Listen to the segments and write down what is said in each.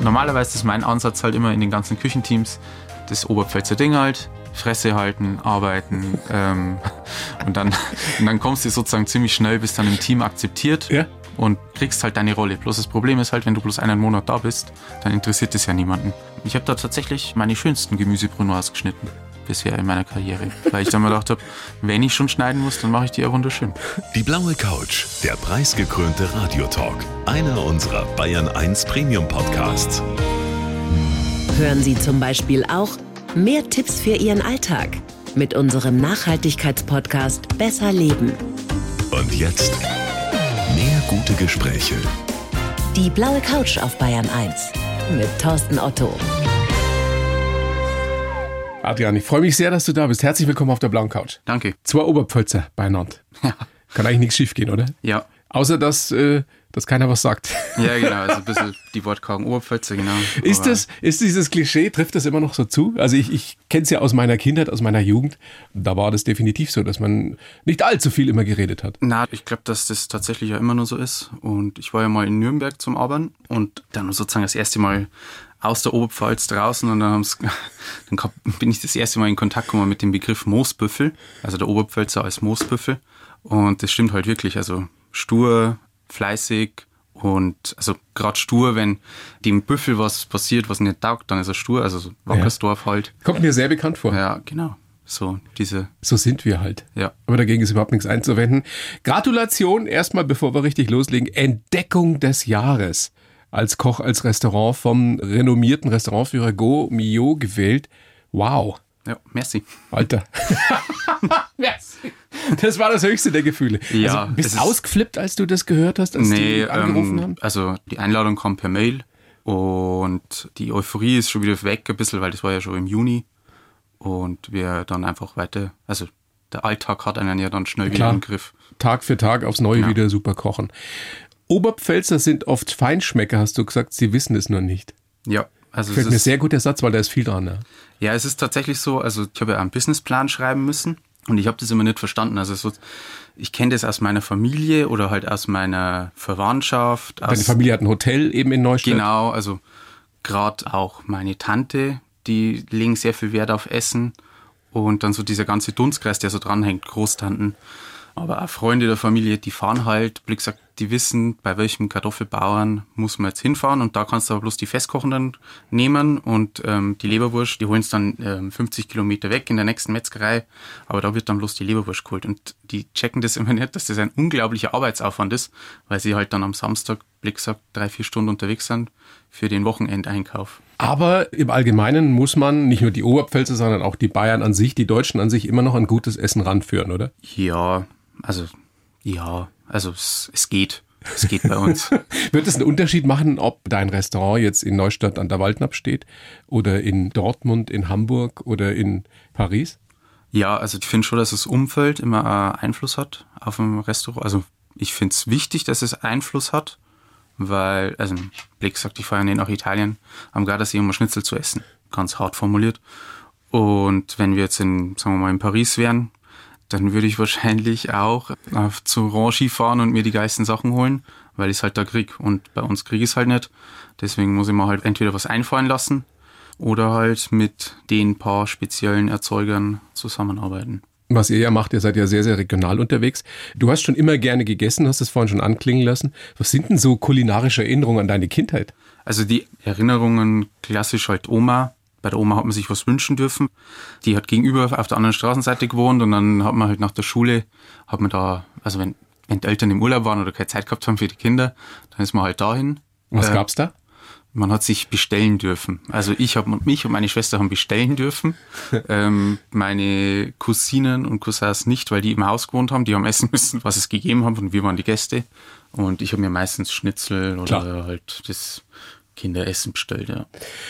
Normalerweise ist mein Ansatz halt immer in den ganzen Küchenteams das Oberpfälzer Ding halt, Fresse halten, arbeiten ähm, und, dann, und dann kommst du sozusagen ziemlich schnell, bist dann im Team akzeptiert Ja. und kriegst halt deine Rolle. Bloß das Problem ist halt, wenn du bloß einen Monat da bist, dann interessiert das ja niemanden. Ich habe da tatsächlich meine schönsten Gemüsebrunoise geschnitten bisher in meiner Karriere, weil ich dann mal gedacht habe, wenn ich schon schneiden muss, dann mache ich die ja wunderschön. Die blaue Couch, der preisgekrönte Radiotalk. Einer unserer Bayern 1 Premium Podcasts. Hören Sie zum Beispiel auch mehr Tipps für Ihren Alltag mit unserem Nachhaltigkeitspodcast Besser Leben. Und jetzt mehr gute Gespräche. Die blaue Couch auf Bayern 1 mit Thorsten Otto. Adrian, ich freue mich sehr, dass du da bist. Herzlich willkommen auf der blauen Couch. Danke. Zwei Oberpfälzer beieinander. Kann eigentlich nichts schief gehen, oder? Ja, Außer, dass, äh, dass keiner was sagt. ja genau, also ein bisschen die Wortkargen Oberpfälzer, genau. Ist, Aber- das, ist dieses Klischee, trifft das immer noch so zu? Also ich, ich kenne es ja aus meiner Kindheit, aus meiner Jugend. Da war das definitiv so, dass man nicht allzu viel immer geredet hat. Na, ich glaube, dass das tatsächlich ja immer nur so ist. Und ich war ja mal in Nürnberg zum Arbeiten und dann sozusagen das erste Mal aus der Oberpfalz draußen und dann, dann bin ich das erste Mal in Kontakt gekommen mit dem Begriff Moosbüffel, also der Oberpfälzer als Moosbüffel. Und das stimmt halt wirklich, also stur, fleißig und also gerade stur, wenn dem Büffel was passiert, was nicht taugt, dann ist er stur, also so Wackersdorf halt. Kommt mir sehr bekannt vor. Ja, genau. So, diese, So sind wir halt. Ja. Aber dagegen ist überhaupt nichts einzuwenden. Gratulation erstmal, bevor wir richtig loslegen. Entdeckung des Jahres. Als Koch, als Restaurant vom renommierten Restaurantführer Go Mio gewählt. Wow. ja, merci. Alter. das war das höchste der Gefühle. Ja, also, bist du ausgeflippt, als du das gehört hast, als Nee, die angerufen ähm, haben? also die Einladung kam per Mail und die Euphorie ist schon wieder weg ein bisschen, weil das war ja schon im Juni und wir dann einfach weiter, also der Alltag hat einen ja dann schnell wieder Klar. im Griff. Tag für Tag aufs Neue Genau. wieder super kochen. Oberpfälzer sind oft Feinschmecker, hast du gesagt, sie wissen es nur nicht. Ja, also Fällt es mir sehr gut der Satz, weil da ist viel dran. Ja. ja, es ist tatsächlich so, also ich habe ja einen Businessplan schreiben müssen und ich habe das immer nicht verstanden. Also so, ich kenne das aus meiner Familie oder halt aus meiner Verwandtschaft. Deine Familie hat ein Hotel eben in Neustadt. Genau, also gerade auch meine Tante, die legen sehr viel Wert auf Essen und dann so dieser ganze Dunstkreis, der so dranhängt, Großtanten, aber auch Freunde der Familie, die fahren halt, Blick sagt, die wissen, bei welchem Kartoffelbauern muss man jetzt hinfahren und da kannst du aber bloß die Festkochenden nehmen und ähm, die Leberwurst, die holen es dann ähm, 50 Kilometer weg in der nächsten Metzgerei, aber da wird dann bloß die Leberwurst geholt und die checken das immer nicht, dass das ein unglaublicher Arbeitsaufwand ist, weil sie halt dann am Samstag, Blick sagt, drei, vier Stunden unterwegs sind für den Wochenendeinkauf. Aber im Allgemeinen muss man nicht nur die Oberpfälzer, sondern auch die Bayern an sich, die Deutschen an sich immer noch ein gutes Essen ranführen, oder? Ja, also ja, also es, es geht. Es geht bei uns. Wird es einen Unterschied machen, ob dein Restaurant jetzt in Neustadt an der Waldnapp steht oder in Dortmund, in Hamburg oder in Paris? ja, also ich finde schon, dass das Umfeld immer äh, Einfluss hat auf ein Restaurant. Also ich finde es wichtig, dass es Einfluss hat, weil, also Blick sagt, die fahren nicht nach Italien am Gardasee, um Schnitzel zu essen. Ganz hart formuliert. Und wenn wir jetzt in, sagen wir mal, in Paris wären, dann würde ich wahrscheinlich auch zu Ranchi fahren und mir die geilsten Sachen holen, weil ich es halt da krieg. Und bei uns krieg ich es halt nicht. Deswegen muss ich mir halt entweder was einfallen lassen oder halt mit den paar speziellen Erzeugern zusammenarbeiten. Was ihr ja macht, ihr seid ja sehr, sehr regional unterwegs. Du hast schon immer gerne gegessen, hast es vorhin schon anklingen lassen. Was sind denn so kulinarische Erinnerungen an deine Kindheit? Also die Erinnerungen klassisch halt Oma. Bei der Oma hat man sich was wünschen dürfen. Die hat gegenüber auf der anderen Straßenseite gewohnt und dann hat man halt nach der Schule, hat man da, also wenn, wenn die Eltern im Urlaub waren oder keine Zeit gehabt haben für die Kinder, dann ist man halt dahin. Was Äh, gab's da? Man hat sich bestellen dürfen. Also ich habe mich und meine Schwester haben bestellen dürfen. ähm, meine Cousinen und Cousins nicht, weil die im Haus gewohnt haben. Die haben essen müssen, was es gegeben haben und wir waren die Gäste. Und ich habe mir meistens Schnitzel oder Klar. halt das Kinderessen bestellt, ja.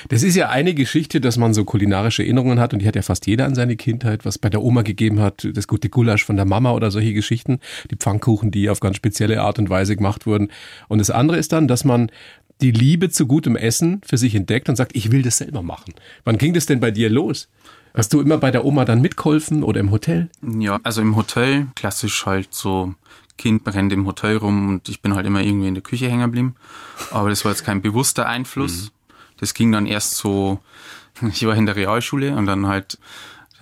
Das ist ja eine Geschichte, dass man so kulinarische Erinnerungen hat und die hat ja fast jeder an seine Kindheit, was bei der Oma gegeben hat, das gute Gulasch von der Mama oder solche Geschichten, die Pfannkuchen, die auf ganz spezielle Art und Weise gemacht wurden. Und das andere ist dann, dass man die Liebe zu gutem Essen für sich entdeckt und sagt, ich will das selber machen. Wann ging das denn bei dir los? Hast du immer bei der Oma dann mitgeholfen oder im Hotel? Ja, also im Hotel, klassisch halt so, Kind rennt im Hotel rum und ich bin halt immer irgendwie in der Küche hängen geblieben. Aber das war jetzt kein bewusster Einfluss. Das ging dann erst so, ich war in der Realschule und dann halt,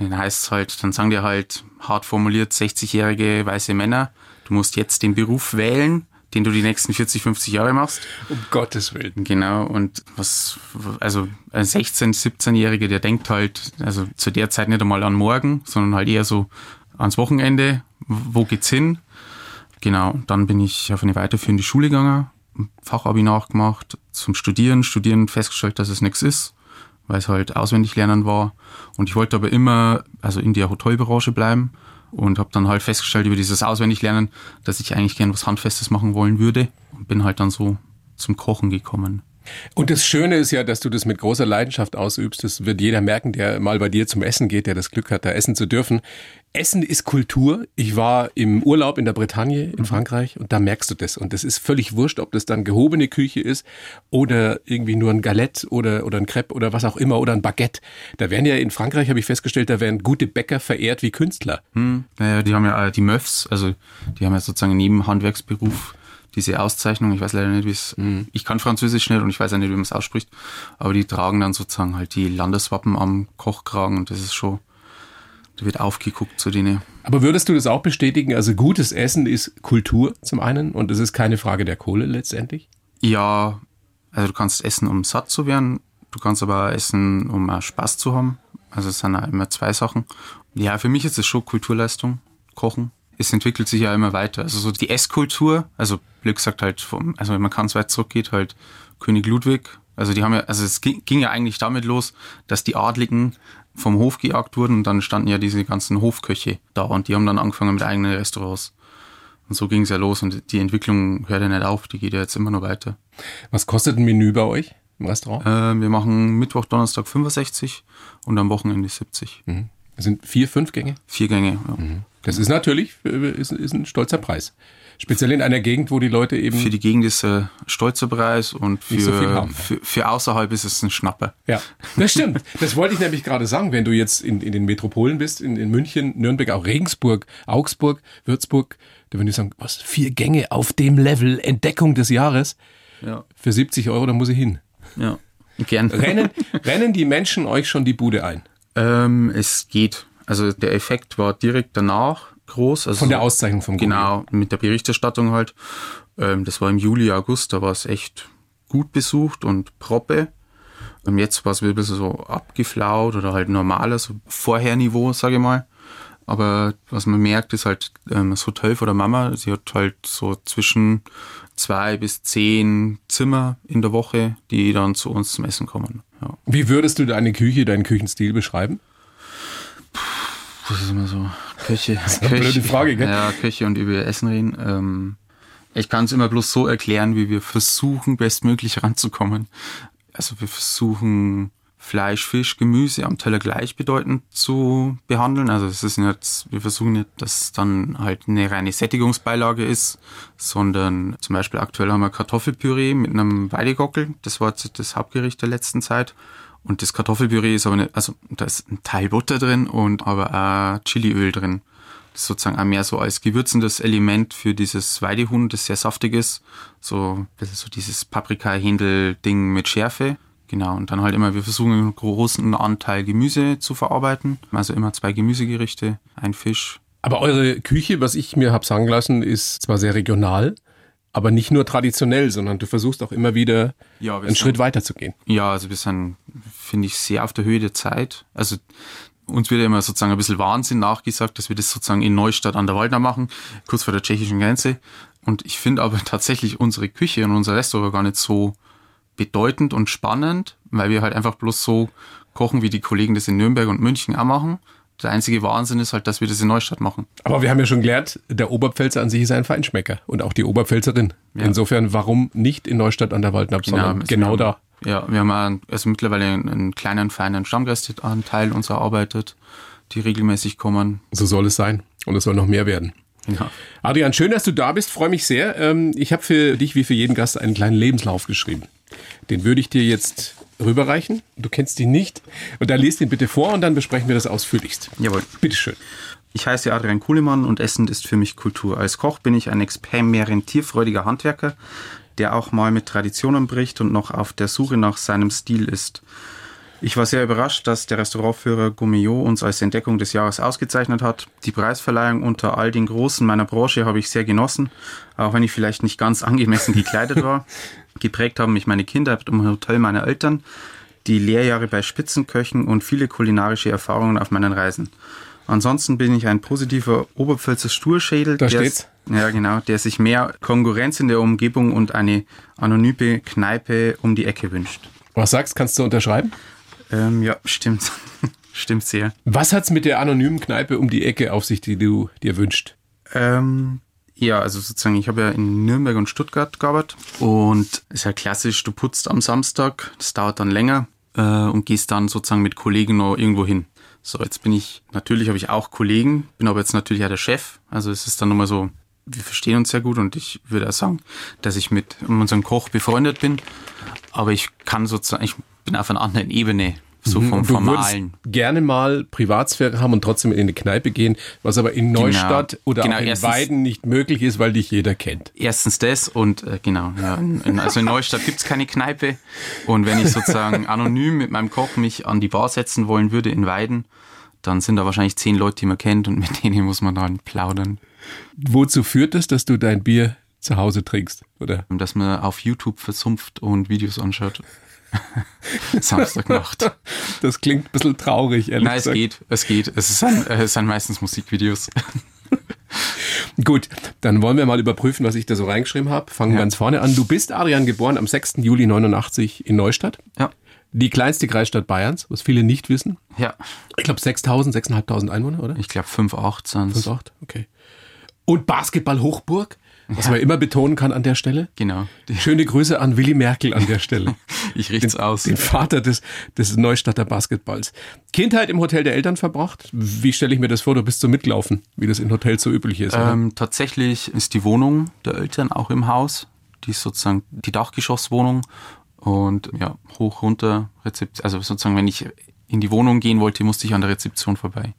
dann heißt es halt, dann sagen die halt hart formuliert 60-jährige weiße Männer, du musst jetzt den Beruf wählen, den du die nächsten 40, 50 Jahre machst. Um Gottes Willen. Genau, und was, also ein 16-, 17-Jähriger, der denkt halt, also zu der Zeit nicht einmal an morgen, sondern halt eher so ans Wochenende, wo geht's hin? Genau, dann bin ich auf eine weiterführende Schule gegangen, Fachabi nachgemacht, zum Studieren, Studieren festgestellt, dass es nichts ist, weil es halt auswendig lernen war. Und ich wollte aber immer, also in der Hotelbranche bleiben und habe dann halt festgestellt über dieses Auswendiglernen, dass ich eigentlich gern was Handfestes machen wollen würde und bin halt dann so zum Kochen gekommen. Und das Schöne ist ja, dass du das mit großer Leidenschaft ausübst. Das wird jeder merken, der mal bei dir zum Essen geht, der das Glück hat, da essen zu dürfen. Essen ist Kultur. Ich war im Urlaub in der Bretagne in Frankreich und da merkst du das. Und das ist völlig wurscht, ob das dann gehobene Küche ist oder irgendwie nur ein Galette oder, oder ein Crepe oder was auch immer oder ein Baguette. Da werden ja in Frankreich, habe ich festgestellt, da werden gute Bäcker verehrt wie Künstler. Hm, naja, die haben ja äh, die Möfs, also die haben ja sozusagen neben Handwerksberuf diese Auszeichnung. Ich weiß leider nicht, wie es. Ich kann Französisch nicht und ich weiß auch nicht, wie man es ausspricht. Aber die tragen dann sozusagen halt die Landeswappen am Kochkragen und das ist schon. Da wird aufgeguckt zu denen. Aber würdest du das auch bestätigen? Also gutes Essen ist Kultur zum einen und es ist keine Frage der Kohle letztendlich? Ja, also du kannst essen, um satt zu werden. Du kannst aber essen, um auch Spaß zu haben. Also es sind auch immer zwei Sachen. Ja, für mich ist es schon Kulturleistung, Kochen. Es entwickelt sich ja immer weiter. Also so die Esskultur, also blöd gesagt halt, vom, also wenn man ganz weit zurückgeht, halt König Ludwig. Also die haben ja, also es ging, ging ja eigentlich damit los, dass die Adligen vom Hof gejagt wurden und dann standen ja diese ganzen Hofköche da und die haben dann angefangen mit eigenen Restaurants. Und so ging es ja los und die Entwicklung hört ja nicht auf, die geht ja jetzt immer noch weiter. Was kostet ein Menü bei euch im Restaurant? Äh, wir machen Mittwoch, Donnerstag 65 und am Wochenende 70. Mhm. Das sind vier, fünf Gänge? Vier Gänge, ja. Das ist natürlich äh, ist, ist ein stolzer Preis. Speziell in einer Gegend, wo die Leute eben. Für die Gegend ist es ein stolzer Preis und für, so haben. für, für außerhalb ist es ein Schnapper. Ja, das stimmt. Das wollte ich nämlich gerade sagen. Wenn du jetzt in, in den Metropolen bist, in, in München, Nürnberg, auch Regensburg, Augsburg, Würzburg, da würden die sagen, was, vier Gänge auf dem Level, Entdeckung des Jahres. Ja. Für 70 Euro, da muss ich hin. ja. Gern. Rennen, rennen die Menschen euch schon die Bude ein? Ähm, es geht. Also der Effekt war direkt danach groß. Also Von der Auszeichnung vom Gourmet. Genau, mit der Berichterstattung halt. Ähm, das war im Juli, August, da war es echt gut besucht und proppe. Und jetzt war es wieder ein bisschen so abgeflaut oder halt normaler, so Vorherniveau, sage ich mal. Aber was man merkt, ist halt ähm, das Hotel von der Mama. Sie hat halt so zwischen zwei bis zehn Zimmer in der Woche, die dann zu uns zum Essen kommen. Ja. Wie würdest du deine Küche, deinen Küchenstil beschreiben? Das ist immer so. Küche. eine blöde Frage, gell? Ja, Küche und über Essen reden. Ähm, ich kann es immer bloß so erklären, wie wir versuchen, bestmöglich ranzukommen. Also wir versuchen Fleisch, Fisch, Gemüse am Teller gleichbedeutend zu behandeln. Also es ist nicht, wir versuchen nicht, dass es dann halt eine reine Sättigungsbeilage ist, sondern zum Beispiel aktuell haben wir Kartoffelpüree mit einem Weidegockel. Das war jetzt das Hauptgericht der letzten Zeit. Und das Kartoffelpüree ist aber nicht, also da ist ein Teil Butter drin und aber auch Chiliöl drin. Das ist sozusagen auch mehr so als gewürzendes Element für dieses Weidehuhn, das sehr saftig ist. So, das ist so dieses Paprika-Händel-Ding mit Schärfe. Genau, und dann halt immer, wir versuchen einen großen Anteil Gemüse zu verarbeiten. Also immer zwei Gemüsegerichte, ein Fisch. Aber eure Küche, was ich mir hab sagen lassen, ist zwar sehr regional, aber nicht nur traditionell, sondern du versuchst auch immer wieder Ja, einen sind- Schritt weiter zu gehen. Ja, also wir sind, finde ich, sehr auf der Höhe der Zeit. Also uns wird ja immer sozusagen ein bisschen Wahnsinn nachgesagt, dass wir das sozusagen in Neustadt an der Waldner machen, kurz vor der tschechischen Grenze. Und ich finde aber tatsächlich unsere Küche und unser Restaurant gar nicht so bedeutend und spannend, weil wir halt einfach bloß so kochen, wie die Kollegen das in Nürnberg und München auch machen. Der einzige Wahnsinn ist halt, dass wir das in Neustadt machen. Aber wir haben ja schon gelernt, der Oberpfälzer an sich ist ein Feinschmecker und auch die Oberpfälzerin. Ja. Insofern, warum nicht in Neustadt an der Waldnab, sondern also genau wir da? haben, Ja, wir haben also mittlerweile einen, einen kleinen, feinen Stammgastanteil uns erarbeitet, die regelmäßig kommen. So soll es sein. Und es soll noch mehr werden. Ja. Adrian, schön, dass du da bist. Freue mich sehr. Ähm, Ich habe für dich wie für jeden Gast einen kleinen Lebenslauf geschrieben. Den würde ich dir jetzt rüberreichen. Du kennst ihn nicht. Und dann lest ihn bitte vor und dann besprechen wir das ausführlichst. Jawohl. Bitteschön. Ich heiße Adrian Kuhlemann und Essen ist für mich Kultur. Als Koch bin ich ein experimentierfreudiger Handwerker, der auch mal mit Traditionen bricht und noch auf der Suche nach seinem Stil ist. Ich war sehr überrascht, dass der Restaurantführer Gummio uns als Entdeckung des Jahres ausgezeichnet hat. Die Preisverleihung unter all den Großen meiner Branche habe ich sehr genossen, auch wenn ich vielleicht nicht ganz angemessen gekleidet war. Geprägt haben mich meine Kinder im Hotel meiner Eltern, die Lehrjahre bei Spitzenköchen und viele kulinarische Erfahrungen auf meinen Reisen. Ansonsten bin ich ein positiver Oberpfälzer Sturschädel, Da der, steht's. ja genau, der sich mehr Konkurrenz in der Umgebung und eine anonyme Kneipe um die Ecke wünscht. Was sagst, kannst du unterschreiben? Ähm, ja, stimmt. stimmt sehr. Was hat's mit der anonymen Kneipe um die Ecke auf sich, die du dir wünscht? Ähm, ja, also sozusagen, ich habe ja in Nürnberg und Stuttgart gearbeitet und ist ja klassisch, du putzt am Samstag, das dauert dann länger äh, und gehst dann sozusagen mit Kollegen noch irgendwo hin. So, jetzt bin ich, natürlich habe ich auch Kollegen, bin aber jetzt natürlich auch der Chef, also es ist dann nochmal so, wir verstehen uns sehr gut und ich würde auch sagen, dass ich mit unserem Koch befreundet bin, aber ich kann sozusagen, ich bin auf einer anderen Ebene, so vom Und du Formalen. gerne mal Privatsphäre haben und trotzdem in eine Kneipe gehen, was aber in Neustadt oder Genau, in erstens- Weiden nicht möglich ist, weil dich jeder kennt. Erstens das und äh, genau, ja, in, in, also in Neustadt gibt's keine Kneipe. Und wenn ich sozusagen anonym mit meinem Koch mich an die Bar setzen wollen würde in Weiden, dann sind da wahrscheinlich zehn Leute, die man kennt und mit denen muss man dann plaudern. Wozu führt es, dass du dein Bier zu Hause trinkst? Oder? Dass man auf YouTube versumpft und Videos anschaut. Samstagnacht. Das klingt ein bisschen traurig, ehrlich Nein, es gesagt. geht, es geht. Es, ist ein, es sind meistens Musikvideos. Gut, dann wollen wir mal überprüfen, was ich da so reingeschrieben habe. Fangen Ja. ganz vorne an. Du bist, Adrian, geboren am 6. Juli 89 in Neustadt. Ja. Die kleinste Kreisstadt Bayerns, was viele nicht wissen. Ja. Ich glaube 6.000, 6.500 Einwohner, oder? Ich glaube 5,8 sind 5,8, okay. Und Basketball-Hochburg, was man immer betonen kann an der Stelle. Genau. Schöne Grüße an Willy Merkel an der Stelle. Ich richt's aus. Den Vater des, des Neustadter Basketballs. Kindheit im Hotel der Eltern verbracht. Wie stelle ich mir das vor? Du bist so mitgelaufen, wie das in Hotels so üblich ist. Ähm, tatsächlich ist die Wohnung der Eltern auch im Haus. Die ist sozusagen die Dachgeschosswohnung und ja, hoch, runter, Rezeption. Also sozusagen, wenn ich in die Wohnung gehen wollte, musste ich an der Rezeption vorbei.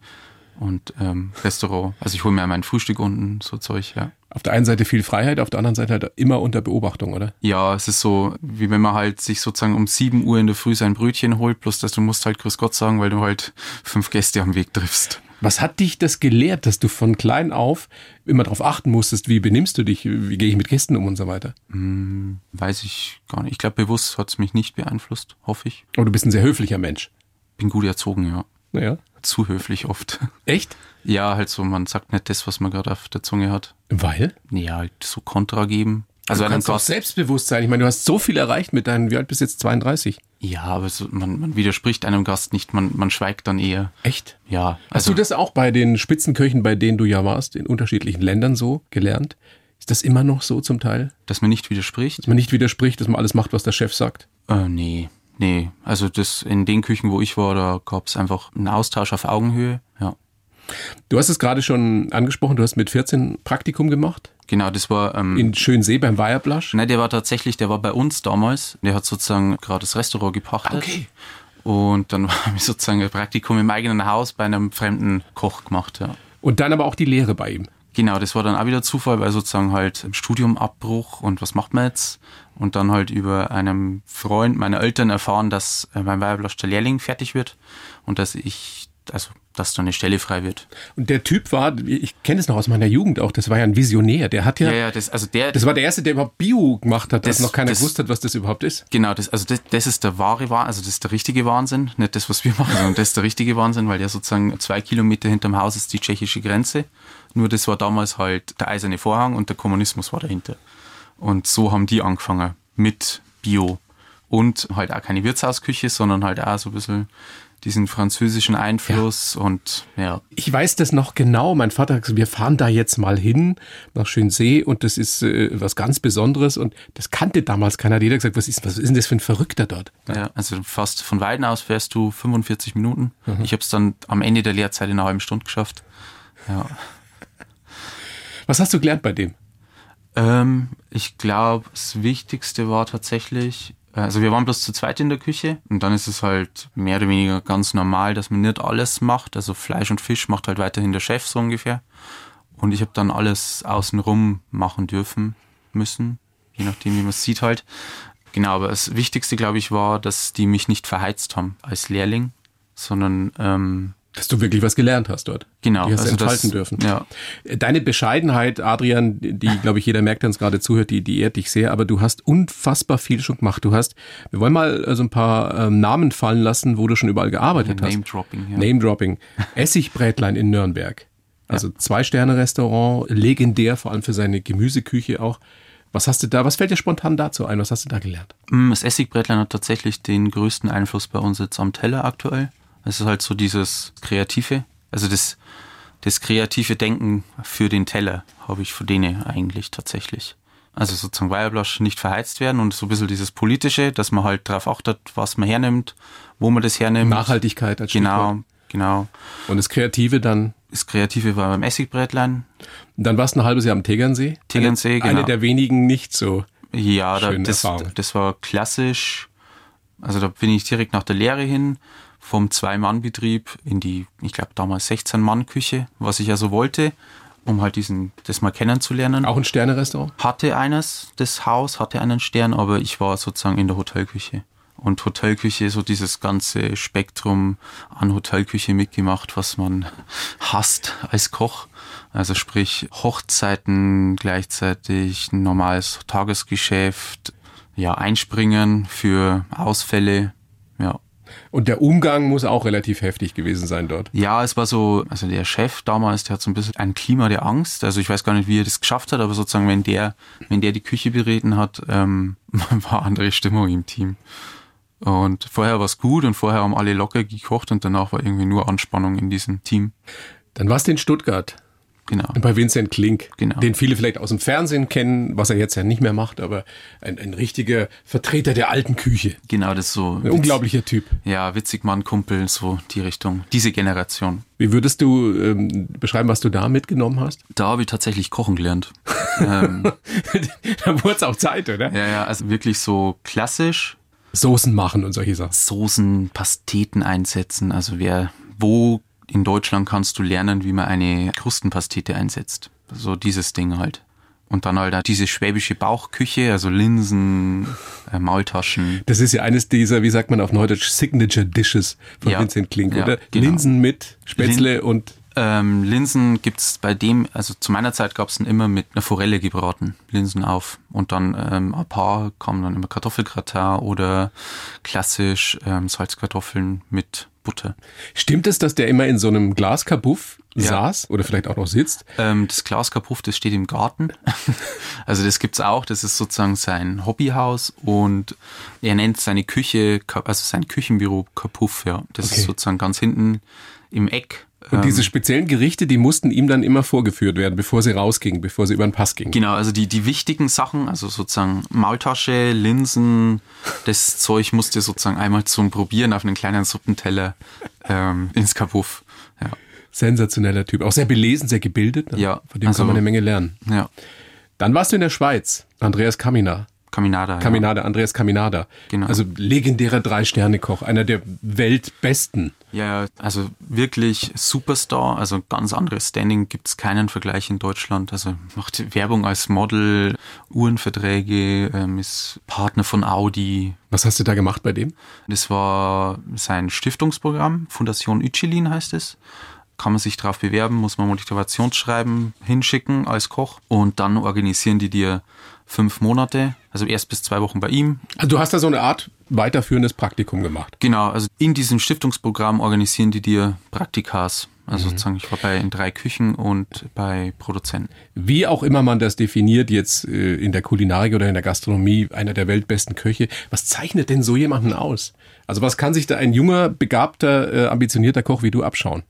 Und ähm, Restaurant. Also ich hole mir mein Frühstück unten, so Zeug, ja. Auf der einen Seite viel Freiheit, auf der anderen Seite halt immer unter Beobachtung, oder? Ja, es ist so, wie wenn man halt sich sozusagen um 7 Uhr in der Früh sein Brötchen holt, bloß dass du musst halt Grüß Gott sagen, weil du halt fünf Gäste am Weg triffst. Was hat dich das gelehrt, dass du von klein auf immer darauf achten musstest, wie benimmst du dich, wie gehe ich mit Gästen um und so weiter? Weiß ich gar nicht. Ich glaube, bewusst hat es mich nicht beeinflusst, hoffe ich. Aber du bist ein sehr höflicher Mensch. Bin gut erzogen, ja. Naja. Zu höflich oft. Echt? Ja, halt so, man sagt nicht das, was man gerade auf der Zunge hat. Weil? Ja, halt so Kontra geben. Also du kannst auch selbstbewusst sein. Ich meine, du hast so viel erreicht mit deinen, wie alt bist du jetzt? 32? Ja, aber so, man, man widerspricht einem Gast nicht, man, man schweigt dann eher. Echt? Ja, Hast also du das auch bei den Spitzenköchen, bei denen du ja warst, in unterschiedlichen Ländern so gelernt? Ist das immer noch so zum Teil? dass man nicht widerspricht? Dass man nicht widerspricht, dass man alles macht, was der Chef sagt? Äh, nee, nee. Also das in den Küchen, wo ich war, da gab es einfach einen Austausch auf Augenhöhe. Ja. Du hast es gerade schon angesprochen, du hast mit 14 Praktikum gemacht Genau, das war. Ähm, in Schönsee beim Weiherblasch. Nein, der war tatsächlich, der war bei uns damals. Der hat sozusagen gerade das Restaurant gepachtet. Okay. Und dann habe ich sozusagen ein Praktikum im eigenen Haus bei einem fremden Koch gemacht, ja. Und dann aber auch die Lehre bei ihm. Genau, das war dann auch wieder Zufall, weil sozusagen halt Studiumabbruch und was macht man jetzt? Und dann halt über einen Freund meiner Eltern erfahren, dass äh, mein Weiberlasch der Lehrling fertig wird und dass ich, also dass da eine Stelle frei wird. Und der Typ war, ich kenne es noch aus meiner Jugend auch, das war ja ein Visionär. Der hat ja, Ja, ja, das, also der, das war der Erste, der überhaupt Bio gemacht hat, dass Das- noch keiner das- gewusst hat, was das überhaupt ist. Genau, das, also das, das ist der wahre Wahnsinn, also das ist der richtige Wahnsinn, nicht das, was wir machen, sondern das ist der richtige Wahnsinn, weil der sozusagen zwei Kilometer hinterm Haus ist die tschechische Grenze. Nur das war damals halt der eiserne Vorhang und der Kommunismus war dahinter. Und so haben die angefangen mit Bio. Und halt auch keine Wirtshausküche, sondern halt auch so ein bisschen diesen französischen Einfluss und ja, Ich weiß das noch genau. Mein Vater hat gesagt, wir fahren da jetzt mal hin nach Schönsee und das ist äh, was ganz Besonderes und das kannte damals keiner. Jeder hat gesagt, was ist, was ist denn das für ein Verrückter dort? ja, also fast von Weiden aus fährst du 45 Minuten. Ich habe es dann am Ende der Lehrzeit in einer halben Stunde geschafft. Ja. Was hast du gelernt bei dem? Ähm, ich glaube, das Wichtigste war tatsächlich, also wir waren bloß zu zweit in der Küche und dann ist es halt mehr oder weniger ganz normal, dass man nicht alles macht. Also Fleisch und Fisch macht halt weiterhin der Chef so ungefähr. Und ich habe dann alles außenrum machen dürfen müssen. je nachdem, wie man es sieht halt. Genau, aber das Wichtigste, glaube ich, war, dass die mich nicht verheizt haben als Lehrling, sondern ähm, dass du wirklich was gelernt hast dort. Genau. Die hast also entfalten das, dürfen. Ja. Deine Bescheidenheit, Adrian, die, glaube ich, jeder merkt, der uns gerade zuhört, die, die ehrt dich sehr, aber du hast unfassbar viel schon gemacht. Du hast, wir wollen mal so also ein paar ähm, Namen fallen lassen, wo du schon überall gearbeitet Ja, hast. Name-Dropping, ja. Name-Dropping. Essigbrätlein in Nürnberg. Also Zwei-Sterne-Restaurant, legendär, vor allem für seine Gemüseküche auch. Was hast du da, was fällt dir spontan dazu ein? Was hast du da gelernt? Mm, Das Essigbrettlein hat tatsächlich den größten Einfluss bei uns jetzt am Teller aktuell. Es ist halt so dieses Kreative, also das, das kreative Denken für den Teller habe ich von denen eigentlich tatsächlich. Also sozusagen Weiherblasch nicht verheizt werden und so ein bisschen dieses Politische, dass man halt darauf achtet, was man hernimmt, wo man das hernimmt. Nachhaltigkeit als Genau, Stichwort. genau. Und das Kreative dann, Das Kreative war beim Essigbrettlein. dann warst du ein halbes Jahr am Tegernsee. Tegernsee, eine, genau. Eine der wenigen nicht so. Ja, da, das, das war klassisch. Also da bin ich direkt nach der Lehre hin, vom Zwei-Mann-Betrieb in die, ich glaube damals 16-Mann-Küche, was ich ja so wollte, um halt diesen, das mal kennenzulernen. Auch ein Sternerestaurant? Hatte eines, das Haus hatte einen Stern, aber ich war sozusagen in der Hotelküche. Und Hotelküche, so dieses ganze Spektrum an Hotelküche mitgemacht, was man hasst als Koch. Also sprich Hochzeiten gleichzeitig, ein normales Tagesgeschäft, ja, einspringen für Ausfälle. Und der Umgang muss auch relativ heftig gewesen sein dort. Ja, es war so, also der Chef damals, der hat so ein bisschen ein Klima der Angst. Also ich weiß gar nicht, wie er das geschafft hat, aber sozusagen, wenn der, wenn der die Küche betreten hat, ähm, war andere Stimmung im Team. Und vorher war es gut und vorher haben alle locker gekocht und danach war irgendwie nur Anspannung in diesem Team. Dann warst du in Stuttgart Genau. bei Vincent Klink, Genau. den viele vielleicht aus dem Fernsehen kennen, was er jetzt ja nicht mehr macht, aber ein, ein richtiger Vertreter der alten Küche. Genau, das ist so. Ein unglaublicher Typ. Ja, witzig Mann, Kumpel, so die Richtung. Diese Generation. Wie würdest du ähm, beschreiben, was du da mitgenommen hast? Da habe ich tatsächlich kochen gelernt. ähm, da wurde es auch Zeit, oder? ja, ja, also wirklich so klassisch. Soßen machen und solche Sachen. Soßen, Pasteten einsetzen. Also wer, wo in Deutschland kannst du lernen, wie man eine Krustenpastete einsetzt. So dieses Ding halt. Und dann halt diese schwäbische Bauchküche, also Linsen, äh, Maultaschen. Das ist ja eines dieser, wie sagt man auf Neudeutsch, Signature Dishes von Ja. Vincent Klink, Ja, oder? genau. Linsen mit Spätzle und Ähm, Linsen gibt's bei dem, also zu meiner Zeit gab's dann immer mit einer Forelle gebraten, Linsen auf. Und dann ähm, ein paar kamen dann immer Kartoffelgratin oder klassisch ähm, Salzkartoffeln mit Butter. Stimmt es, dass der immer in so einem Glaskabuff Ja. saß oder vielleicht auch noch sitzt? Ähm, das Glaskapuff, das steht im Garten. also das gibt's auch. Das ist sozusagen sein Hobbyhaus und er nennt seine Küche, also sein Küchenbüro Kapuff. Ja, das Okay. ist sozusagen ganz hinten im Eck. Und Ähm, diese speziellen Gerichte, die mussten ihm dann immer vorgeführt werden, bevor sie rausgingen, bevor sie über den Pass gingen. Genau, also die, die wichtigen Sachen, also sozusagen Maultasche, Linsen, das Zeug musste sozusagen einmal zum Probieren auf einen kleinen Suppenteller ähm, ins Kapuff. Ja, Sensationeller Typ. Auch sehr belesen, sehr gebildet. ne? Ja, Von dem also- kann man eine Menge lernen. ja. Dann warst du in der Schweiz. Andreas Kamina. Caminada. ja. Caminada, Andreas Caminada. Genau. Also legendärer Drei-Sterne-Koch, einer der weltbesten. Ja, ja, also wirklich Superstar, also ganz anderes Standing, gibt's keinen Vergleich in Deutschland. Also macht Werbung als Model, Uhrenverträge, ähm, ist Partner von Audi. Was hast du da gemacht bei dem? Das war sein Stiftungsprogramm, Fundation Uccelin heißt es. Kann man sich drauf bewerben, muss man Motivationsschreiben hinschicken als Koch und dann organisieren die dir fünf Monate, also erst bis zwei Wochen bei ihm, Also du hast da so eine Art weiterführendes Praktikum gemacht. Genau, also in diesem Stiftungsprogramm organisieren die dir Praktikas. Also sozusagen, ich war bei in drei Küchen und bei Produzenten. Wie auch immer man das definiert, jetzt äh, in der Kulinarik oder in der Gastronomie, einer der weltbesten Köche. Was zeichnet denn so jemanden aus? Also was kann sich da ein junger, begabter, äh, ambitionierter Koch wie du abschauen?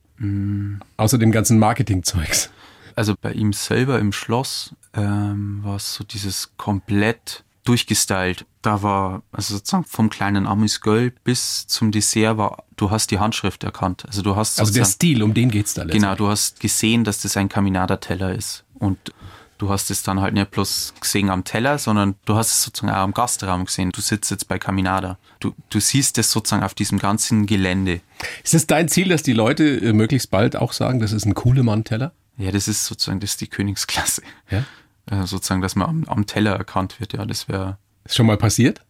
Außer dem ganzen Marketingzeugs. Also bei ihm selber im Schloss ähm, war es so dieses komplett durchgestylt. Da war, also sozusagen vom kleinen Amüsgöl bis zum Dessert war, du hast die Handschrift erkannt. Also du hast Also der Stil, um den geht's da letztendlich. Genau, du hast gesehen, dass das ein Caminada-Teller ist. Und du hast es dann halt nicht bloß gesehen am Teller, sondern du hast es sozusagen auch am Gastraum gesehen. Du sitzt jetzt bei Caminada. Du, du siehst es sozusagen auf diesem ganzen Gelände. Ist es dein Ziel, dass die Leute äh, möglichst bald auch sagen, das ist ein coole Mann-Teller? Ja, das ist sozusagen, das ist die Königsklasse. Ja? Äh, sozusagen, dass man am, am Teller erkannt wird. Ja, das wäre. Ist schon mal passiert?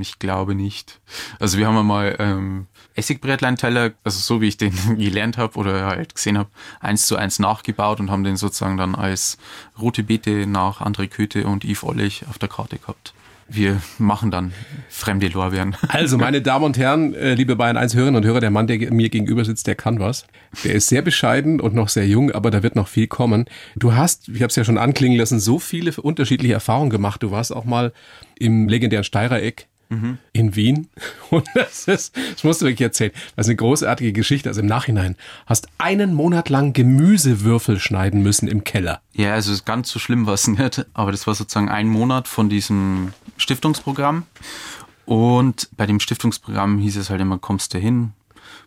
Ich glaube nicht. Also wir haben einmal ähm, Essigbrätlein-Teller, also so wie ich den gelernt habe oder halt gesehen habe, eins zu eins nachgebaut und haben den sozusagen dann als rote Beete nach André Köthe und Yves Ollich auf der Karte gehabt wir machen dann fremde Lorbeeren. Also, meine Damen und Herren, äh, liebe Bayern 1 Hörerinnen und Hörer, der Mann, der mir gegenüber sitzt, der kann was. Der ist sehr bescheiden und noch sehr jung, aber da wird noch viel kommen. Du hast, ich habe es ja schon anklingen lassen, so viele unterschiedliche Erfahrungen gemacht. Du warst auch mal im legendären Steirereck mhm. in Wien. Und das ist, das musst du wirklich erzählen. Das ist eine großartige Geschichte. Also im Nachhinein hast einen Monat lang Gemüsewürfel schneiden müssen im Keller. Ja, also ganz so schlimm war es nicht. Aber das war sozusagen ein Monat von diesem Stiftungsprogramm. Und bei dem Stiftungsprogramm hieß es halt immer, kommst du hin,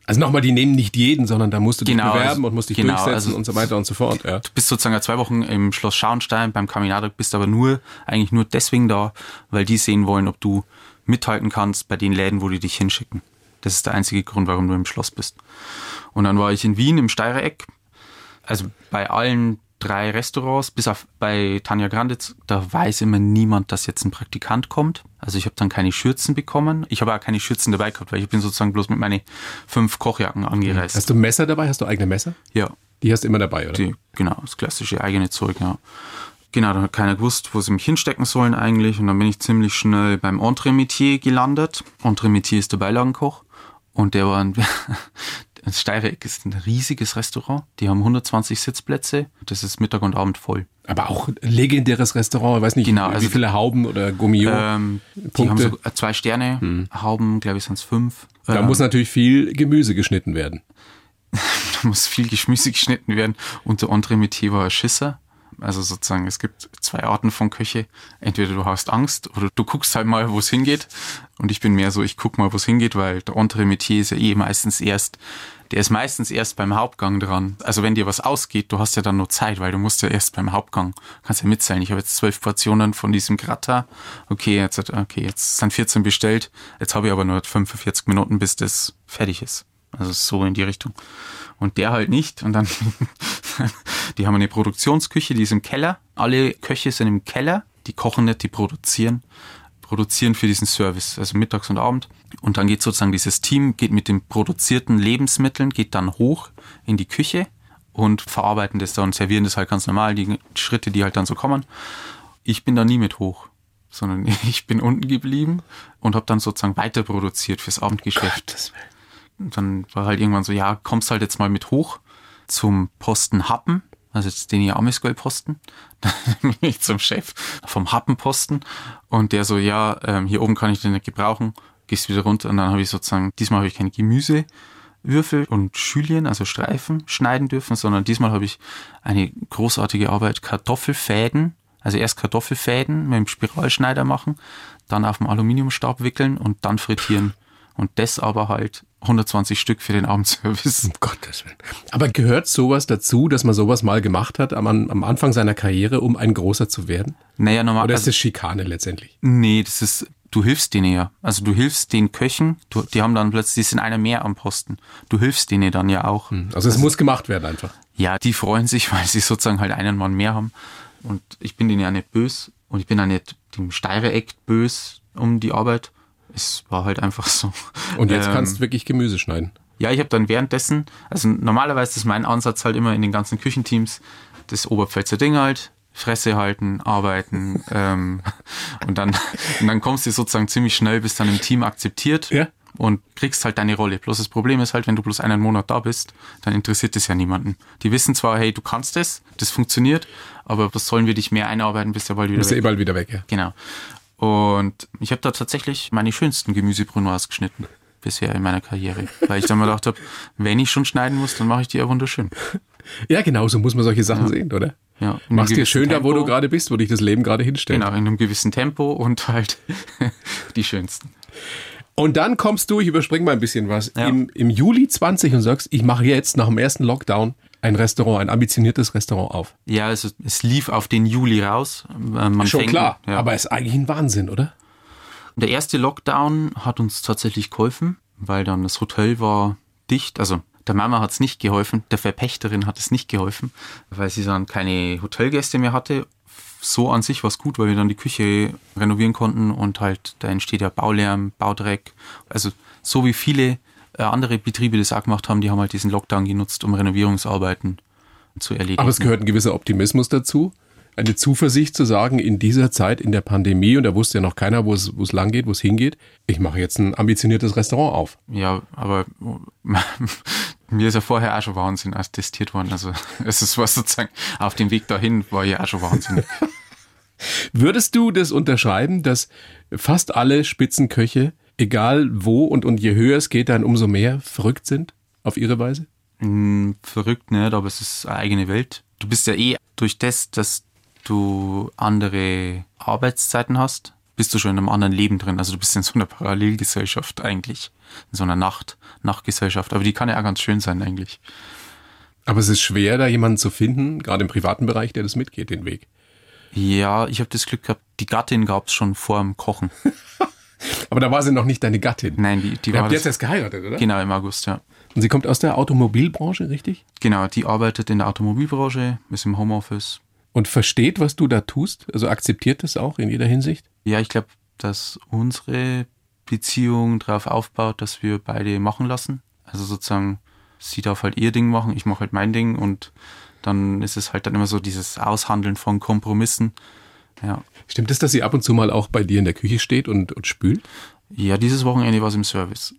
also nochmal, die nehmen nicht jeden, sondern da musst du dich genau, bewerben also, und musst dich genau, durchsetzen also und so weiter und so fort. Ja. Du bist sozusagen zwei Wochen im Schloss Schauenstein beim Kaminado, bist aber nur, eigentlich nur deswegen da, weil die sehen wollen, ob du mithalten kannst bei den Läden, wo die dich hinschicken. Das ist der einzige Grund, warum du im Schloss bist. Und dann war ich in Wien im Steirereck, also bei allen drei Restaurants, bis auf bei Tanja Granditz, da weiß immer niemand, dass jetzt ein Praktikant kommt. Also ich habe dann keine Schürzen bekommen. Ich habe auch keine Schürzen dabei gehabt, weil ich bin sozusagen bloß mit meinen fünf Kochjacken angereist. Hast du Messer dabei? Hast du eigene Messer? Ja. Die hast du immer dabei, oder? Die, genau, das klassische eigene Zeug, ja. Genau, da hat keiner gewusst, wo sie mich hinstecken sollen eigentlich. Und dann bin ich ziemlich schnell beim Entremetier gelandet. Entremetier ist der Beilagenkoch. Und der war ein, das Steireck ist ein riesiges Restaurant. Die haben 120 Sitzplätze. Das ist Mittag und Abend voll. Aber auch ein legendäres Restaurant. Ich weiß nicht, genau, also wie viele Hauben oder Gummio. Ähm, die haben so zwei Sterne. Hm. Hauben, glaube ich, sind es fünf. Da ähm, muss natürlich viel Gemüse geschnitten werden. da muss viel Gemüse geschnitten werden. Und der Entremetier war ein Schisser. Also sozusagen, es gibt zwei Arten von Köche. Entweder du hast Angst oder du guckst halt mal, wo es hingeht. Und ich bin mehr so, ich guck mal, wo es hingeht, weil der Entremetier ist ja eh meistens erst, der ist meistens erst beim Hauptgang dran. Also wenn dir was ausgeht, du hast ja dann nur Zeit, weil du musst ja erst beim Hauptgang, kannst ja mitzählen. Ich habe jetzt zwölf Portionen von diesem Gratter. Okay, jetzt, okay, jetzt sind 14 bestellt. Jetzt habe ich aber nur 45 Minuten, bis das fertig ist. Also so in die Richtung. Und der halt nicht. Und dann, die haben eine Produktionsküche, die ist im Keller. Alle Köche sind im Keller. Die kochen nicht, die produzieren. Produzieren für diesen Service, also mittags und Abend. Und dann geht sozusagen dieses Team, geht mit den produzierten Lebensmitteln, geht dann hoch in die Küche und verarbeiten das da und servieren das halt ganz normal, die Schritte, die halt dann so kommen. Ich bin da nie mit hoch, sondern ich bin unten geblieben und habe dann sozusagen weiter produziert fürs Abendgeschäft. Gottes Willen dann war halt irgendwann so, ja, kommst halt jetzt mal mit hoch zum Posten Happen, also jetzt den hier bin ich zum Chef vom Happenposten. Und der so, ja, ähm, hier oben kann ich den nicht gebrauchen, gehst wieder runter. Und dann habe ich sozusagen, diesmal habe ich keine Gemüsewürfel und Schülien, also Streifen, schneiden dürfen, sondern diesmal habe ich eine großartige Arbeit, Kartoffelfäden, also erst Kartoffelfäden mit dem Spiralschneider machen, dann auf dem Aluminiumstab wickeln und dann frittieren. Und das aber halt 120 Stück für den Abendservice. Um Gottes Willen. Aber gehört sowas dazu, dass man sowas mal gemacht hat am, am Anfang seiner Karriere, um ein großer zu werden? Naja, normal. Oder ist also, das Schikane letztendlich? Nee, das ist, du hilfst denen ja. Also du hilfst den Köchen, du, die haben dann plötzlich, die sind einer mehr am Posten. Du hilfst denen dann ja auch. Hm, also es also, muss gemacht werden einfach. Ja, die freuen sich, weil sie sozusagen halt einen Mann mehr haben. Und ich bin denen ja nicht böse. Und ich bin auch nicht dem Steirereck böse um die Arbeit es war halt einfach so. Und jetzt ähm, kannst du wirklich Gemüse schneiden. Ja, ich habe dann währenddessen, also normalerweise ist mein Ansatz halt immer in den ganzen Küchenteams das Oberpfälzer Ding halt, Fresse halten, arbeiten ähm, und dann und dann kommst du sozusagen ziemlich schnell, bist dann im Team akzeptiert ja. und kriegst halt deine Rolle. Bloß das Problem ist halt, wenn du bloß einen Monat da bist, dann interessiert das ja niemanden. Die wissen zwar, hey, du kannst das, das funktioniert, aber was sollen wir dich mehr einarbeiten, bist ja bald wieder bist weg. Bist eh bald wieder weg, ja. Genau. Und ich habe da tatsächlich meine schönsten Gemüsebrunoise geschnitten bisher in meiner Karriere. Weil ich dann mal gedacht habe, wenn ich schon schneiden muss, dann mache ich die ja wunderschön. Ja, genau, so muss man solche Sachen ja. sehen, oder? Ja. Machst dir schön Tempo, da, wo du gerade bist, wo dich das Leben gerade hinstellt. Genau, in einem gewissen Tempo und halt die schönsten. Und dann kommst du, ich überspringe mal ein bisschen was, ja. im, im Juli 20 und sagst, ich mache jetzt nach dem ersten Lockdown ein Restaurant, ein ambitioniertes Restaurant auf. Ja, also es lief auf den Juli raus. Äh, man Schon fängt, klar, ja. aber ist eigentlich ein Wahnsinn, oder? Der erste Lockdown hat uns tatsächlich geholfen, weil dann das Hotel war dicht. Also Der Mama hat es nicht geholfen, der Verpächterin hat es nicht geholfen, weil sie dann keine Hotelgäste mehr hatte. So an sich war es gut, weil wir dann die Küche renovieren konnten und halt da entsteht ja Baulärm, Baudreck. Also so wie viele andere Betriebe das auch gemacht haben, die haben halt diesen Lockdown genutzt, um Renovierungsarbeiten zu erledigen. Aber es gehört ein gewisser Optimismus dazu, eine Zuversicht zu sagen, in dieser Zeit, in der Pandemie, und da wusste ja noch keiner, wo es, wo es lang geht, wo es hingeht, ich mache jetzt ein ambitioniertes Restaurant auf. Ja, aber mir ist ja vorher auch schon Wahnsinn als testiert worden. Also es ist was sozusagen auf dem Weg dahin war ja auch schon wahnsinnig. Würdest du das unterschreiben, dass fast alle Spitzenköche, egal wo und, und je höher es geht, dann umso mehr verrückt sind auf ihre Weise? Hm, verrückt nicht, aber es ist eine eigene Welt. Du bist ja eh durch das, dass du andere Arbeitszeiten hast, bist du schon in einem anderen Leben drin. Also du bist in so einer Parallelgesellschaft eigentlich, in so einer Nacht, Nachtgesellschaft. Aber die kann ja auch ganz schön sein eigentlich. Aber es ist schwer, da jemanden zu finden, gerade im privaten Bereich, der das mitgeht, den Weg. Ja, ich habe das Glück gehabt, die Gattin gab es schon vor dem Kochen. Aber da war sie noch nicht deine Gattin. Nein, die, die Ihr war habt das- jetzt erst geheiratet, oder? Genau, im August, ja. Und sie kommt aus der Automobilbranche, richtig? Genau, die arbeitet in der Automobilbranche, ist im Homeoffice. Und versteht, was du da tust? Also akzeptiert das auch in jeder Hinsicht? Ja, ich glaube, dass unsere Beziehung darauf aufbaut, dass wir beide machen lassen. Also sozusagen, sie darf halt ihr Ding machen, ich mache halt mein Ding und dann ist es halt dann immer so dieses Aushandeln von Kompromissen. Ja, Stimmt es, dass sie ab und zu mal auch bei dir in der Küche steht und, und spült? ja dieses Wochenende war sie im Service.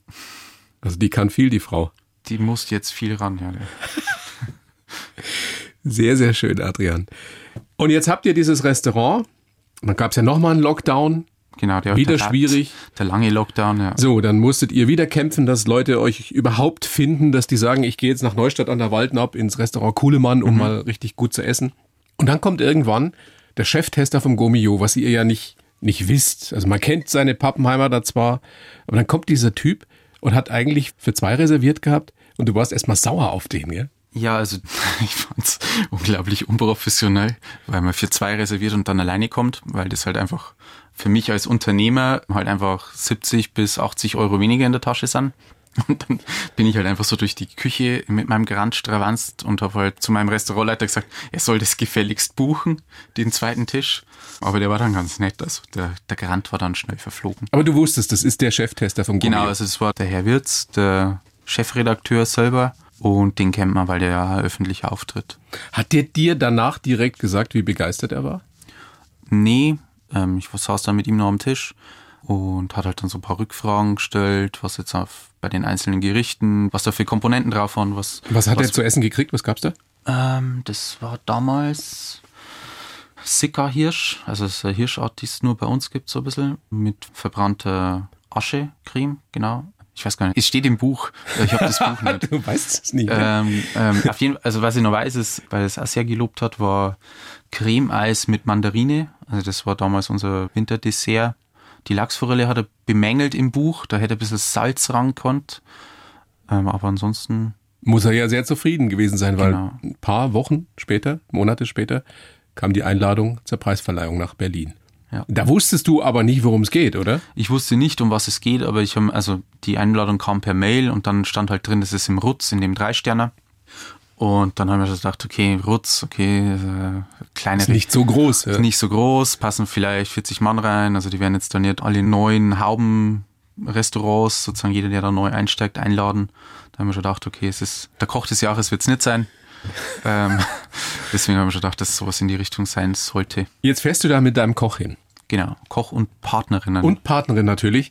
Also die kann viel, die Frau. Die muss jetzt viel ran, ja. Sehr, sehr schön, Adrian. Und jetzt habt ihr dieses Restaurant. Dann gab es ja nochmal einen Lockdown. Genau, der Wieder der, schwierig. Der lange Lockdown, ja. So, dann musstet ihr wieder kämpfen, dass Leute euch überhaupt finden, dass die sagen, ich gehe jetzt nach Neustadt an der Waldenab ins Restaurant Kuhlemann, um mal richtig gut zu essen. Und dann kommt irgendwann der Cheftester vom Gomio, was ihr ja nicht, nicht wisst. Also man kennt seine Pappenheimer da zwar, aber dann kommt dieser Typ und hat eigentlich für zwei reserviert gehabt und du warst erstmal sauer auf den, gell? Ja, also ich fand's unglaublich unprofessionell, weil man für zwei reserviert und dann alleine kommt, weil das halt einfach für mich als Unternehmer halt einfach 70 bis 80 Euro weniger in der Tasche sind. Und dann bin ich halt einfach so durch die Küche mit meinem Grand stravanzt und habe halt zu meinem Restaurantleiter gesagt, er soll das gefälligst buchen, den zweiten Tisch. Aber der war dann ganz nett, also der, der Grand war dann schnell verflogen. Aber du wusstest, das ist der Cheftester vom Gomio. Genau, also das war der Herr Wirz, der Chefredakteur selber. Und den kennt man, weil der ja öffentlich auftritt. Hat der dir danach direkt gesagt, wie begeistert er war? Nee, ähm, ich saß dann mit ihm noch am Tisch und hat halt dann so ein paar Rückfragen gestellt, was jetzt auf, bei den einzelnen Gerichten, was da für Komponenten drauf waren, was. Was hat was, er zu essen gekriegt? Was gab's da? Ähm, das war damals Sicker Hirsch, also das ist ein Hirschart, die es nur bei uns gibt, so ein bisschen, mit verbrannter Aschecreme, genau. Ich weiß gar nicht, es steht im Buch, ich habe das Buch nicht. Du weißt es nicht. Ähm, ähm, auf jeden, also was ich noch weiß, ist, weil es auch sehr gelobt hat, war Creme-Eis mit Mandarine. Also das war damals unser Winterdessert. Die Lachsforelle hat er bemängelt im Buch, da hätte ein bisschen Salz rankommt. Ähm, aber ansonsten, Muss er ja sehr zufrieden gewesen sein, weil Genau. ein paar Wochen später, Monate später, kam die Einladung zur Preisverleihung nach Berlin. Ja. Da wusstest du aber nicht, worum es geht, oder? ich wusste nicht, um was es geht, aber ich habe, also die Einladung kam per Mail und dann stand halt drin, das ist im Rutz, in dem Dreisterner. Und dann haben wir so gedacht, okay, Rutz, okay, äh, kleine Ist nicht so groß. Ja. Ist nicht so groß, passen vielleicht 40 Mann rein. Also die werden jetzt dann nicht alle neuen Haubenrestaurants, sozusagen jeder, der da neu einsteigt, einladen. Da haben wir schon gedacht, okay, es ist der Koch des Jahres wird es nicht sein. ähm, deswegen haben wir schon gedacht, dass sowas in die Richtung sein sollte. Jetzt fährst du da mit deinem Koch hin. Genau, Koch und Partnerinnen. Und Partnerin natürlich.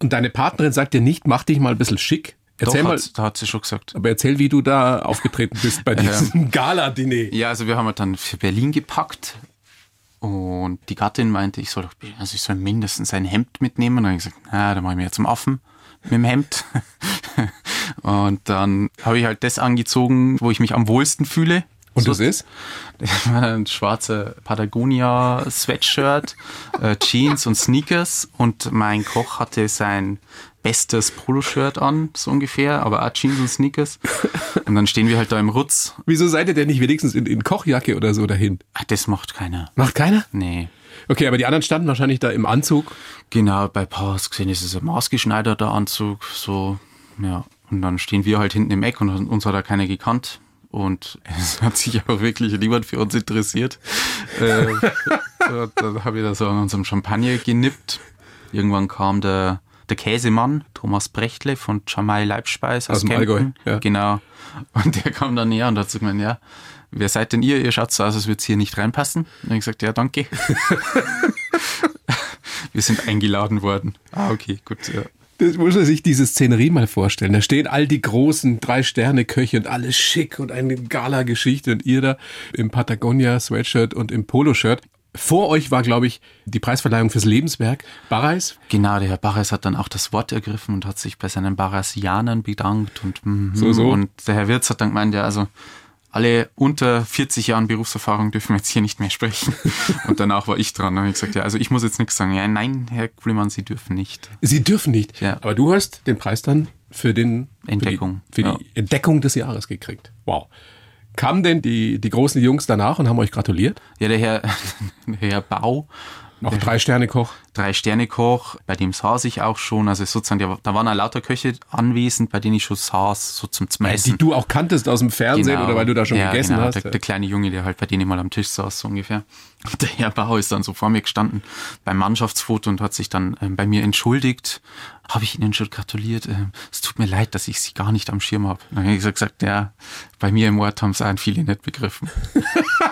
Und deine Partnerin sagt dir nicht, mach dich mal ein bisschen schick. Erzähl Doch, mal, hat, da hat sie schon gesagt. aber erzähl, wie du da aufgetreten bist bei diesem Gala-Diner. Ja, also wir haben halt dann für Berlin gepackt und die Gattin meinte, ich soll doch, also ich soll mindestens ein Hemd mitnehmen. Und dann habe ich gesagt, na, dann mache ich mir jetzt zum Affen mit dem Hemd. und dann habe ich halt das angezogen, wo ich mich am wohlsten fühle. Und so, das ist? Ein schwarzer Patagonia-Sweatshirt, äh, Jeans und Sneakers. Und mein Koch hatte sein bestes Poloshirt an, so ungefähr, aber auch Jeans und Sneakers. Und dann stehen wir halt da im Rutz. Wieso seid ihr denn nicht wenigstens in, in Kochjacke oder so dahin? Ah, das macht keiner. Macht keiner? Nee. Okay, aber die anderen standen wahrscheinlich da im Anzug. Genau, bei Paus gesehen ist es ein maßgeschneiderter Anzug, so, ja. Und dann stehen wir halt hinten im Eck und uns hat da keiner gekannt. Und es hat sich auch wirklich niemand für uns interessiert. äh, dann habe ich da so an unserem Champagner genippt. Irgendwann kam der, der Käsemann, Thomas Brechtle von Jamai Leibspeis aus, aus dem Allgäu. Ja. Genau. Und der kam dann näher und hat so gemeint, ja, wer seid denn ihr? Ihr schaut so aus, als würde es hier nicht reinpassen. Und ich gesagt, ja, danke. wir sind eingeladen worden. Ah, okay, gut, ja. Das muss man sich diese Szenerie mal vorstellen. Da stehen all die großen Drei-Sterne-Köche und alles schick und eine Gala-Geschichte und ihr da im Patagonia-Sweatshirt und im Poloshirt. Vor euch war, glaube ich, die Preisverleihung fürs Lebenswerk. Barreis? Genau, der Herr Barreis hat dann auch das Wort ergriffen und hat sich bei seinen Barreisianern bedankt und, mm, so, so. und der Herr Wirz hat dann gemeint, ja, also alle unter 40 Jahren Berufserfahrung dürfen jetzt hier nicht mehr sprechen. Und danach war ich dran. Dann habe ich gesagt, ja, also ich muss jetzt nichts sagen. Ja, nein, Herr Kuhlemann, Sie dürfen nicht. Sie dürfen nicht. Ja. Aber du hast den Preis dann für den Entdeckung. Für die, für die ja. Entdeckung des Jahres gekriegt. Wow. Kamen denn die, die großen Jungs danach und haben euch gratuliert? Ja, der Herr, der Herr Bau auch Drei-Sterne-Koch? Drei-Sterne-Koch, bei dem saß ich auch schon. Also sozusagen, da waren auch lauter Köche anwesend, bei denen ich schon saß, so zum Messen. Die du auch kanntest aus dem Fernsehen Genau. oder weil du da schon ja, gegessen genau, hast? Der, der kleine Junge, der halt bei denen mal am Tisch saß, so ungefähr. Und der Herr Bauer ist dann so vor mir gestanden beim Mannschaftsfoto und hat sich dann ähm, bei mir entschuldigt. Habe ich Ihnen schon gratuliert? Ähm, es tut mir leid, dass ich Sie gar nicht am Schirm habe. Dann habe ich gesagt, ja, bei mir im Ort haben es auch viele nicht begriffen.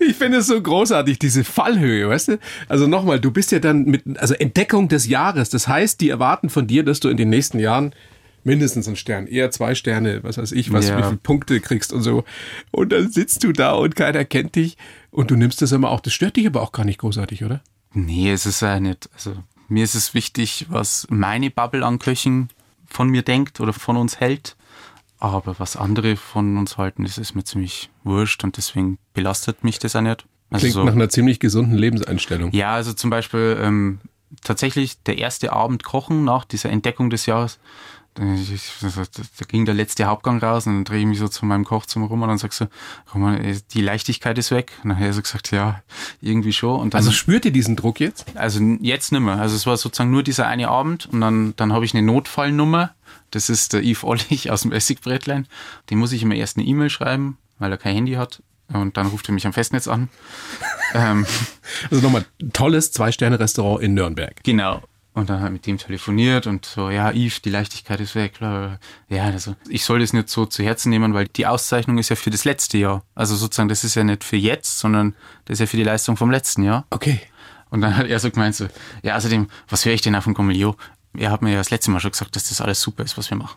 Ich finde es so großartig, diese Fallhöhe, weißt du? Also nochmal, du bist ja dann mit, also Entdeckung des Jahres. Das heißt, die erwarten von dir, dass du in den nächsten Jahren mindestens einen Stern, eher zwei Sterne, was weiß ich, was, Ja. wie viele Punkte kriegst und so. Und dann sitzt du da und keiner kennt dich und du nimmst das immer auch. Das stört dich aber auch gar nicht großartig, oder? Nee, es ist ja nicht. Also mir ist es wichtig, was meine Bubble an Köchen von mir denkt oder von uns hält. Aber was andere von uns halten, das ist mir ziemlich wurscht und deswegen belastet mich das auch nicht. Also Klingt so, nach einer ziemlich gesunden Lebenseinstellung. ja, also zum Beispiel ähm, tatsächlich der erste Abend kochen nach dieser Entdeckung des Jahres. Da, ging der letzte Hauptgang raus und dann drehe ich mich so zu meinem Kochzimmer rum und dann sagst du, Roman, äh, die Leichtigkeit ist weg. Und dann hat er so gesagt, ja, irgendwie schon. Und dann, Also spürt ihr diesen Druck jetzt? also jetzt nimmer. Also es war sozusagen nur dieser eine Abend und dann, dann habe ich eine Notfallnummer. Das ist der Yves Ollich aus dem Essigbrettlein. Dem muss ich immer erst eine E-Mail schreiben, weil er kein Handy hat. Und dann ruft er mich am Festnetz an. ähm, Also nochmal, tolles Zwei-Sterne-Restaurant in Nürnberg. genau. Und dann hat mit dem telefoniert und so, ja, Yves, die Leichtigkeit ist weg. Ja, also ich soll das nicht so zu Herzen nehmen, weil die Auszeichnung ist ja für das letzte Jahr. Also sozusagen, das ist ja nicht für jetzt, sondern das ist ja für die Leistung vom letzten Jahr. Okay. Und dann hat er so gemeint, so, ja, außerdem, was höre ich denn auf dem Gomelio? Er hat mir ja das letzte Mal schon gesagt, dass das alles super ist, was wir machen.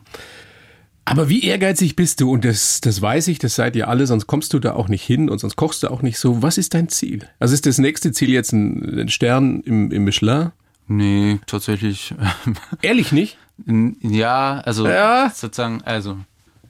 Aber wie ehrgeizig bist du? Und das, das weiß ich, das seid ihr alle, sonst kommst du da auch nicht hin und sonst kochst du auch nicht so. Was ist dein Ziel? Also ist das nächste Ziel jetzt ein, ein Stern im, im Michelin? Nee, tatsächlich. Ehrlich nicht? ja, also Ja. sozusagen, also,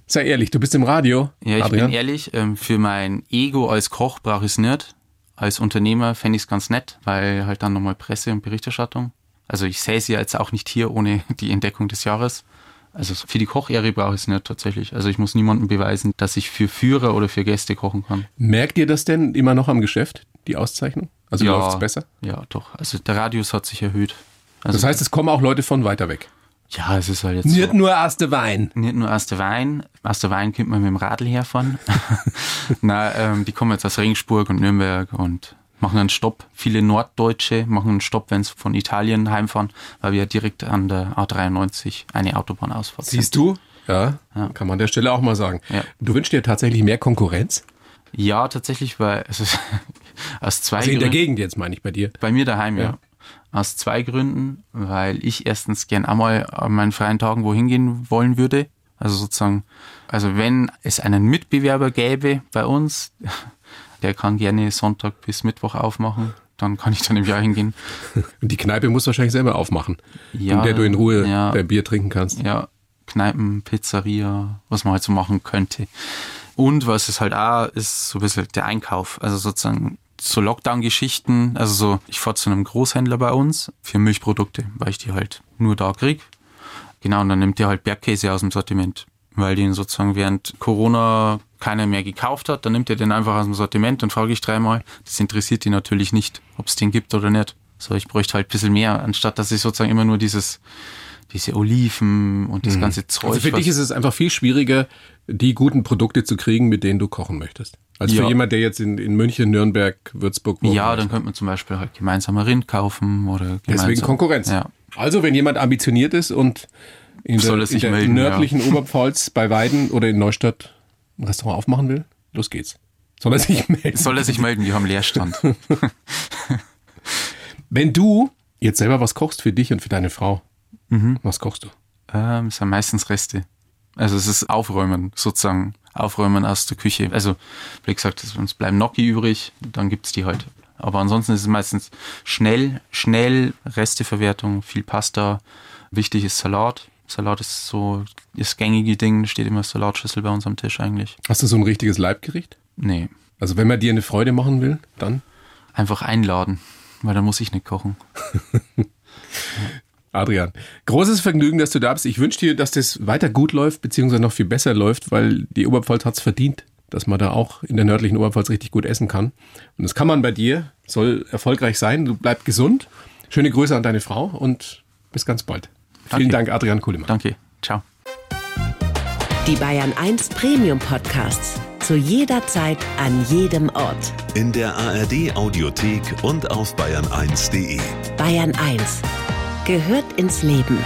Sei ehrlich, du bist im Radio. ja, ich Adrian. bin ehrlich, ähm, für mein Ego als Koch brauche ich es nicht. Als Unternehmer fände ich es ganz nett, weil halt dann nochmal Presse und Berichterstattung. Also ich sehe sie jetzt auch nicht hier ohne die Entdeckung des Jahres. Also für die Kochehre brauche ich es nicht tatsächlich. Also ich muss niemandem beweisen, dass ich für Führer oder für Gäste kochen kann. Merkt ihr das denn immer noch am Geschäft, die Auszeichnung? Also ja, läuft's besser? Ja, doch. Also der Radius hat sich erhöht. Also, Das heißt, es kommen auch Leute von weiter weg. ja, es ist halt jetzt so. nur erste Wein. Nicht nur aus der Wein. Aus der Wein könnte man mit dem Radl herfahren. Na, ähm, die kommen jetzt aus Regensburg und Nürnberg und machen einen Stopp. Viele Norddeutsche machen einen Stopp, wenn sie von Italien heimfahren, weil wir direkt an der A93 eine Autobahnausfahrt Siehst du? Ja, Ja. kann man an der Stelle auch mal sagen. Ja. Du wünschst dir tatsächlich mehr Konkurrenz? Ja, tatsächlich, weil es ist aus zwei Also in der Gegend jetzt, meine ich bei dir. Bei mir daheim, ja. Ja. Aus zwei Gründen, weil ich erstens gern einmal an meinen freien Tagen wohin gehen wollen würde. Also sozusagen, also wenn es einen Mitbewerber gäbe bei uns, der kann gerne Sonntag bis Mittwoch aufmachen, dann kann ich dann im Jahr hingehen. Und die Kneipe musst du wahrscheinlich selber aufmachen, Ja, in der du in Ruhe ja. dein Bier trinken kannst. Ja, Kneipen, Pizzeria, was man halt so machen könnte. Und was es halt auch ist, so ein bisschen der Einkauf. Also sozusagen so Lockdown-Geschichten. Also so, ich fahre zu einem Großhändler bei uns für Milchprodukte, weil ich die halt nur da krieg. Genau, und dann nimmt der halt Bergkäse aus dem Sortiment. Weil den sozusagen während Corona keiner mehr gekauft hat, dann nimmt er den einfach aus dem Sortiment und frage ich dreimal. Das interessiert die natürlich nicht, ob es den gibt oder nicht. So, ich bräuchte halt ein bisschen mehr, anstatt dass ich sozusagen immer nur dieses diese Oliven und das ganze Zeug. Also für dich ist es einfach viel schwieriger, die guten Produkte zu kriegen, mit denen du kochen möchtest. Also Ja. für jemand, der jetzt in, in München, Nürnberg, Würzburg wohnt. ja, dann könnte man zum Beispiel halt gemeinsam ein Rind kaufen oder gemeinsam. Deswegen Konkurrenz. Ja. Also, wenn jemand ambitioniert ist und in der, er in der melden, nördlichen Oberpfalz bei Weiden oder in Neustadt ein Restaurant aufmachen will, los geht's. Soll er sich melden? Soll er sich melden, die haben Leerstand. Wenn du jetzt selber was kochst für dich und für deine Frau, Mhm. was kochst du? ähm, es sind meistens Reste. Also es ist Aufräumen, sozusagen. Aufräumen aus der Küche. Also, wie gesagt, es- uns bleiben Gnocchi übrig, dann gibt's die halt. Aber ansonsten ist es meistens schnell, schnell Resteverwertung, viel Pasta. Wichtig ist Salat. Salat ist so das gängige Ding, steht immer Salatschüssel bei uns am Tisch eigentlich. Hast du so ein richtiges Leibgericht? Nee, Also wenn man dir eine Freude machen will, dann einfach einladen, weil dann muss ich nicht kochen. Adrian. Großes Vergnügen, dass du da bist. Ich wünsche dir, dass das weiter gut läuft, beziehungsweise noch viel besser läuft, weil die Oberpfalz hat's verdient, dass man da auch in der nördlichen Oberpfalz richtig gut essen kann. Und das kann man bei dir, soll erfolgreich sein. Du bleib gesund. Schöne Grüße an deine Frau und bis ganz bald. Vielen Danke. Dank, Adrian Kuhlemann. Danke, ciao. Die Bayern 1 Premium Podcasts. Zu jeder Zeit, an jedem Ort. In der ARD Audiothek und auf bayern1.de. Bayern 1 gehört ins Leben.